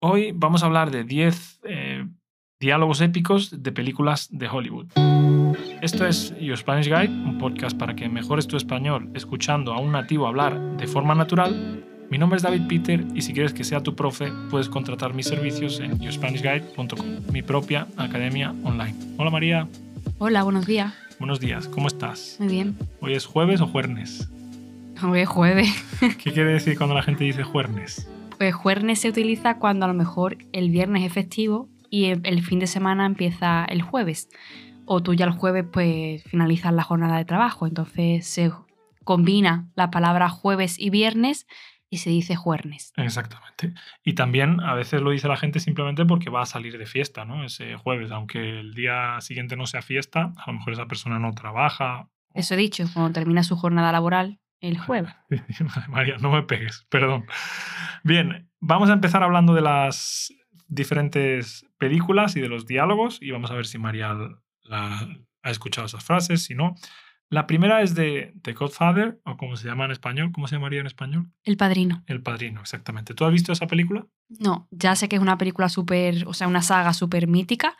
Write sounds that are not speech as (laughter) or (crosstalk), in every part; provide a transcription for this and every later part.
Hoy vamos a hablar de 10 eh, diálogos épicos de películas de Hollywood. Esto es Your Spanish Guide, un podcast para que mejores tu español escuchando a un nativo hablar de forma natural. Mi nombre es David Peter y si quieres que sea tu profe, puedes contratar mis servicios en yourspanishguide.com, mi propia academia online. Hola María. Hola, buenos días. Buenos días, ¿cómo estás? Muy bien. ¿Hoy es jueves o jueves? Hoy es jueves. ¿Qué quiere decir cuando la gente dice jueves? Pues jueves se utiliza cuando a lo mejor el viernes es festivo y el fin de semana empieza el jueves. O tú ya el jueves pues finalizas la jornada de trabajo. Entonces se combina la palabra jueves y viernes y se dice jueves. Exactamente. Y también a veces lo dice la gente simplemente porque va a salir de fiesta, ¿no? Ese jueves, aunque el día siguiente no sea fiesta, a lo mejor esa persona no trabaja. Eso he dicho, cuando termina su jornada laboral, el (laughs) jueves. María, no me pegues, perdón. Bien, vamos a empezar hablando de las diferentes películas y de los diálogos y vamos a ver si María la, ha escuchado esas frases, si no. La primera es de The Godfather, o como se llama en español, ¿cómo se llamaría en español? El Padrino. El Padrino, exactamente. ¿Tú has visto esa película? No, ya sé que es una película súper, o sea, una saga súper mítica,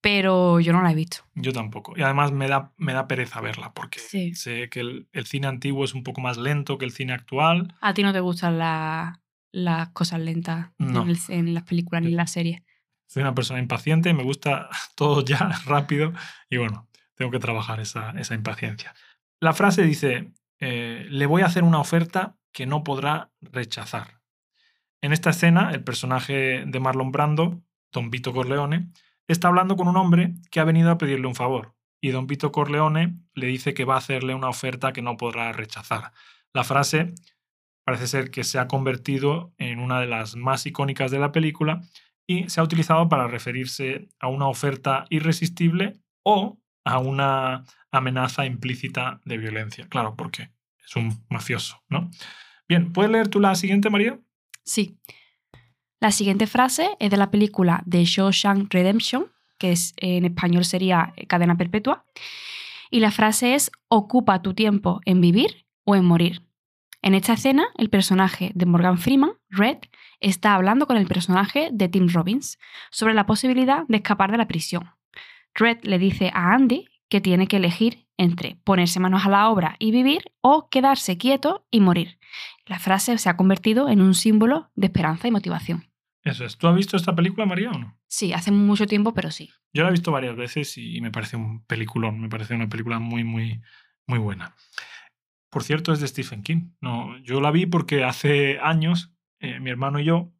pero yo no la he visto. Yo tampoco. Y además me da, me da pereza verla, porque sé que el, cine antiguo es un poco más lento que el cine actual. ¿A ti no te gustan las cosas lentas en, las películas ni en las series? Soy una persona impaciente, me gusta (laughs) todo ya (laughs) rápido y bueno, tengo que trabajar esa, esa impaciencia. La frase dice, eh, le voy a hacer una oferta que no podrá rechazar. En esta escena, el personaje de Marlon Brando, Don Vito Corleone, está hablando con un hombre que ha venido a pedirle un favor. Y Don Vito Corleone le dice que va a hacerle una oferta que no podrá rechazar. La frase parece ser que se ha convertido en una de las más icónicas de la película y se ha utilizado para referirse a una oferta irresistible o a una amenaza implícita de violencia. Claro, porque es un mafioso, ¿no? Bien, ¿puedes leer tú la siguiente, María? Sí. La siguiente frase es de la película The Shawshank Redemption, que es, en español sería Cadena Perpetua. Y la frase es, ocupa tu tiempo en vivir o en morir. En esta escena, el personaje de Morgan Freeman, Red, está hablando con el personaje de Tim Robbins sobre la posibilidad de escapar de la prisión. Red le dice a Andy que tiene que elegir entre ponerse manos a la obra y vivir o quedarse quieto y morir. La frase se ha convertido en un símbolo de esperanza y motivación. Eso es. ¿Tú has visto esta película, María, o no? Sí, hace mucho tiempo, pero sí. Yo la he visto varias veces y me parece un peliculón. Me parece una película muy, muy, muy buena. Por cierto, es de Stephen King. No, yo la vi porque hace años eh, mi hermano y yo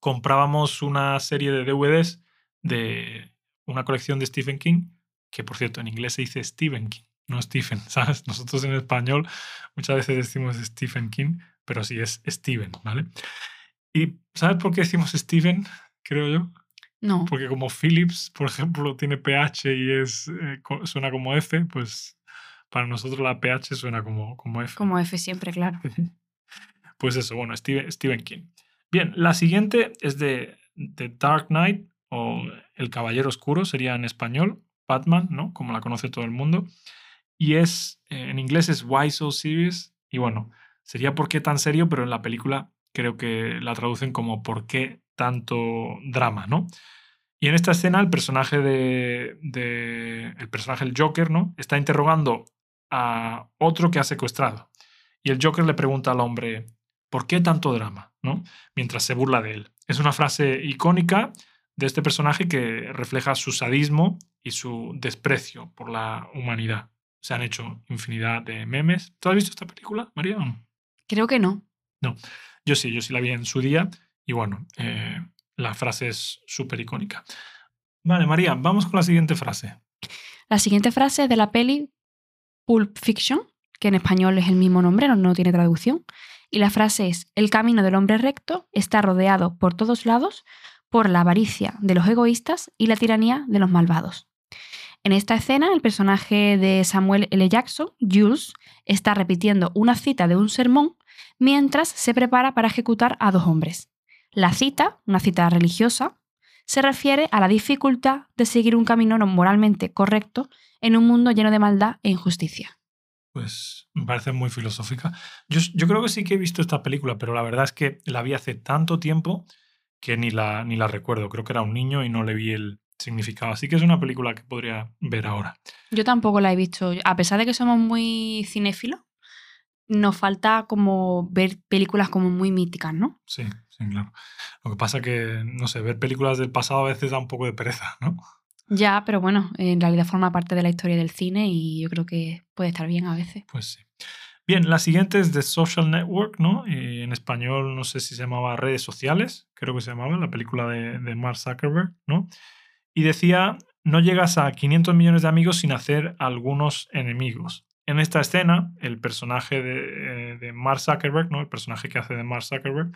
comprábamos una serie de DVDs de una colección de Stephen King, que por cierto en inglés se dice Stephen King, no Stephen, (laughs) ¿sabes? Nosotros en español muchas veces decimos Stephen King, pero sí es Stephen, ¿vale? ¿Y sabes por qué decimos Stephen, creo yo? No. Porque como Philips, por ejemplo, tiene PH y es, eh, suena como F, pues para nosotros la PH suena como, como F. Como F siempre, claro. (laughs) pues eso, bueno, Stephen, Stephen King. Bien, la siguiente es de The Dark Knight o El Caballero Oscuro sería en español, Batman, ¿no? Como la conoce todo el mundo. Y es, eh, en inglés es Why So Serious. Y bueno, sería ¿Por qué tan serio? Pero en la película creo que la traducen como ¿Por qué tanto drama? ¿no? Y en esta escena el personaje de, el personaje del Joker, ¿no? Está interrogando a otro que ha secuestrado. Y el Joker le pregunta al hombre, ¿por qué tanto drama? ¿no? Mientras se burla de él. Es una frase icónica de este personaje que refleja su sadismo y su desprecio por la humanidad. Se han hecho infinidad de memes. ¿Tú has visto esta película, María? Creo que no. No, yo sí, yo sí la vi en su día y bueno, eh, la frase es súper icónica. Vale, María, vamos con la siguiente frase. La siguiente frase es de la peli Pulp Fiction, que en español es el mismo nombre, no, no tiene traducción. Y la frase es, el camino del hombre recto está rodeado por todos lados por la avaricia de los egoístas y la tiranía de los malvados. En esta escena, el personaje de Samuel L. Jackson, Jules, está repitiendo una cita de un sermón mientras se prepara para ejecutar a dos hombres. La cita, una cita religiosa, se refiere a la dificultad de seguir un camino no moralmente correcto en un mundo lleno de maldad e injusticia. Pues me parece muy filosófica. Yo, yo creo que sí que he visto esta película, pero la verdad es que la vi hace tanto tiempo que ni la, ni la recuerdo. Creo que era un niño y no le vi el significado. Así que es una película que podría ver ahora. Yo tampoco la he visto. A pesar de que somos muy cinéfilos, nos falta como ver películas como muy míticas, ¿no? Sí, sí, claro. Lo que pasa que, no sé, ver películas del pasado a veces da un poco de pereza, ¿no? Ya, pero bueno, en realidad forma parte de la historia del cine y yo creo que puede estar bien a veces. Pues sí. Bien, la siguiente es The Social Network, ¿no? Y en español no sé si se llamaba Redes Sociales, creo que se llamaba, la película de, de Mark Zuckerberg, ¿no? Y decía, no llegas a 500 millones de amigos sin hacer algunos enemigos. En esta escena, el personaje de, eh, de Mark Zuckerberg, ¿no? el personaje que hace de Mark Zuckerberg,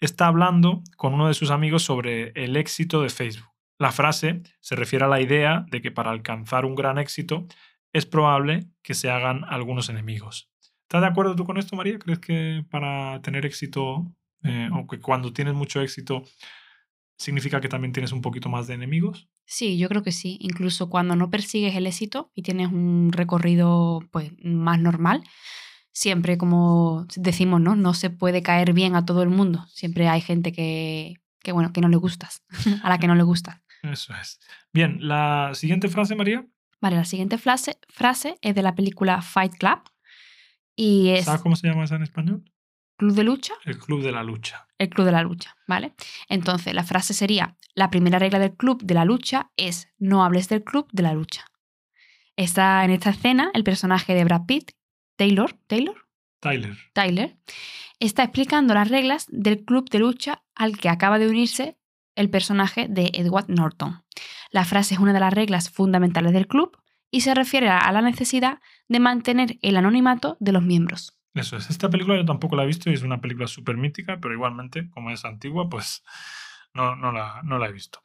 está hablando con uno de sus amigos sobre el éxito de Facebook. La frase se refiere a la idea de que para alcanzar un gran éxito es probable que se hagan algunos enemigos. ¿Estás de acuerdo tú con esto, María? ¿Crees que para tener éxito, eh, o que cuando tienes mucho éxito, significa que también tienes un poquito más de enemigos? Sí, yo creo que sí. Incluso cuando no persigues el éxito y tienes un recorrido pues, más normal, siempre, como decimos, ¿no? No se puede caer bien a todo el mundo. Siempre hay gente que, que bueno, que no le gustas, (laughs) a la que no le gustas. Eso es. Bien, la siguiente frase, María. Vale, la siguiente frase, frase es de la película Fight Club. Y es ¿Sabes cómo se llama esa en español? Club de Lucha. El Club de la Lucha. El Club de la Lucha, ¿vale? Entonces, la frase sería, la primera regla del Club de la Lucha es no hables del Club de la Lucha. Está en esta escena el personaje de Brad Pitt, Taylor, Taylor, Tyler. Tyler, está explicando las reglas del club de lucha al que acaba de unirse el personaje de Edward Norton. La frase es una de las reglas fundamentales del club y se refiere a la necesidad de mantener el anonimato de los miembros. Eso es. Esta película yo tampoco la he visto y es una película súper mítica, pero igualmente, como es antigua, pues no, no, la, no la he visto.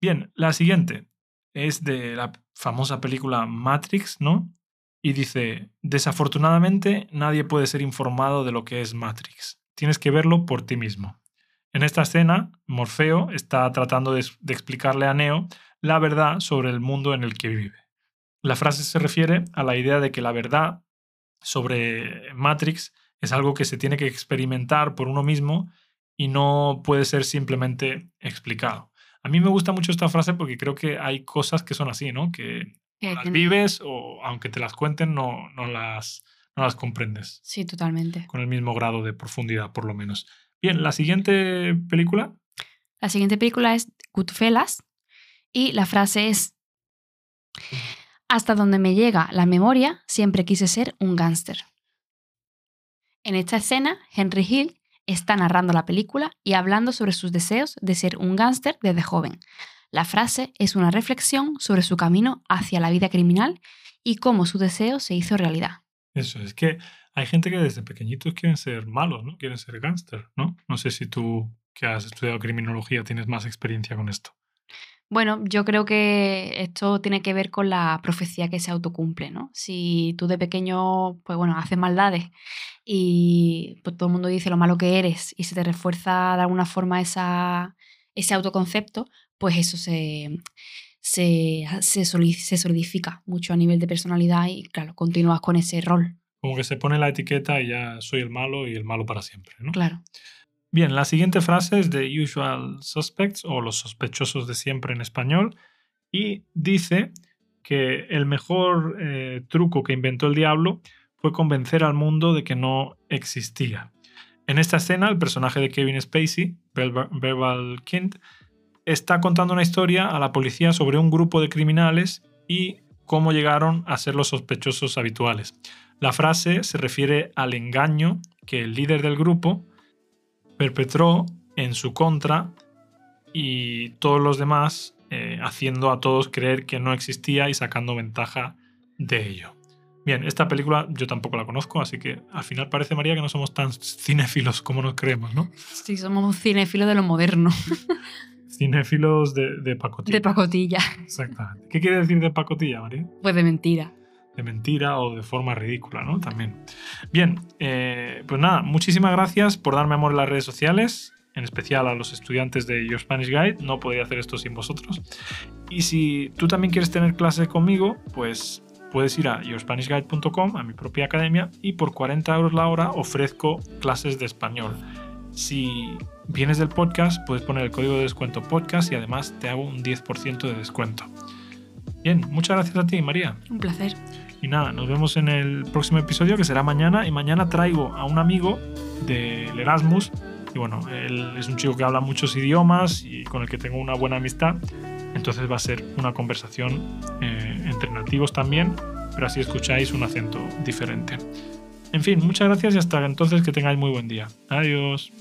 Bien, la siguiente es de la famosa película Matrix, ¿no? Y dice, desafortunadamente nadie puede ser informado de lo que es Matrix. Tienes que verlo por ti mismo. En esta escena, Morfeo está tratando de, de explicarle a Neo la verdad sobre el mundo en el que vive. La frase se refiere a la idea de que la verdad sobre Matrix es algo que se tiene que experimentar por uno mismo y no puede ser simplemente explicado. A mí me gusta mucho esta frase porque creo que hay cosas que son así, ¿no? Que las vives o aunque te las cuenten no, no, las, no las comprendes Sí, totalmente. con el mismo grado de profundidad, por lo menos. Bien, la siguiente película. La siguiente película es Goodfellas y la frase es Hasta donde me llega la memoria, siempre quise ser un gángster. En esta escena, Henry Hill está narrando la película y hablando sobre sus deseos de ser un gángster desde joven. La frase es una reflexión sobre su camino hacia la vida criminal y cómo su deseo se hizo realidad. Eso, es que hay gente que desde pequeñitos quieren ser malos, ¿no? Quieren ser gángster, ¿no? No sé si tú, que has estudiado criminología, tienes más experiencia con esto. Bueno, yo creo que esto tiene que ver con la profecía que se autocumple, ¿no? Si tú de pequeño, pues bueno, haces maldades y pues, todo el mundo dice lo malo que eres y se te refuerza de alguna forma esa, ese autoconcepto, pues eso se, se, se solidifica mucho a nivel de personalidad y claro, continúas con ese rol, Como que se pone la etiqueta y ya soy el malo y el malo para siempre, ¿no? claro. Bien, la siguiente frase es de Usual Suspects o los sospechosos de siempre en español y dice que el mejor eh, truco que inventó el diablo fue convencer al mundo de que no existía. En esta escena, el personaje de Kevin Spacey, Bevel Kint, está contando una historia a la policía sobre un grupo de criminales y cómo llegaron a ser los sospechosos habituales. La frase se refiere al engaño que el líder del grupo perpetró en su contra y todos los demás eh, haciendo a todos creer que no existía y sacando ventaja de ello. Bien, esta película yo tampoco la conozco, así que al final parece, María, que no somos tan cinéfilos como nos creemos, ¿no? Sí, somos un cinéfilo de lo moderno, (laughs) Cinéfilos de, de pacotilla. de pacotilla, Exactamente. ¿Qué quiere decir de pacotilla, María? pues de mentira. De mentira o de forma ridícula, ¿no? También. Bien, eh, pues nada, muchísimas gracias por darme amor en las redes sociales, en especial a los estudiantes de Your Spanish Guide. No podría hacer esto sin vosotros. Y si tú también quieres tener clase conmigo, pues puedes ir a yourspanishguide.com, a mi propia academia, y por 40 euros la hora ofrezco clases de español. Si vienes del podcast, puedes poner el código de descuento podcast y además te hago un 10% de descuento. Bien, muchas gracias a ti, María. Un placer. Y nada, nos vemos en el próximo episodio que será mañana. Y mañana traigo a un amigo del Erasmus. Y bueno, él es un chico que habla muchos idiomas y con el que tengo una buena amistad. Entonces va a ser una conversación eh, entre nativos también, pero así escucháis un acento diferente. En fin, muchas gracias y hasta entonces que tengáis muy buen día. Adiós.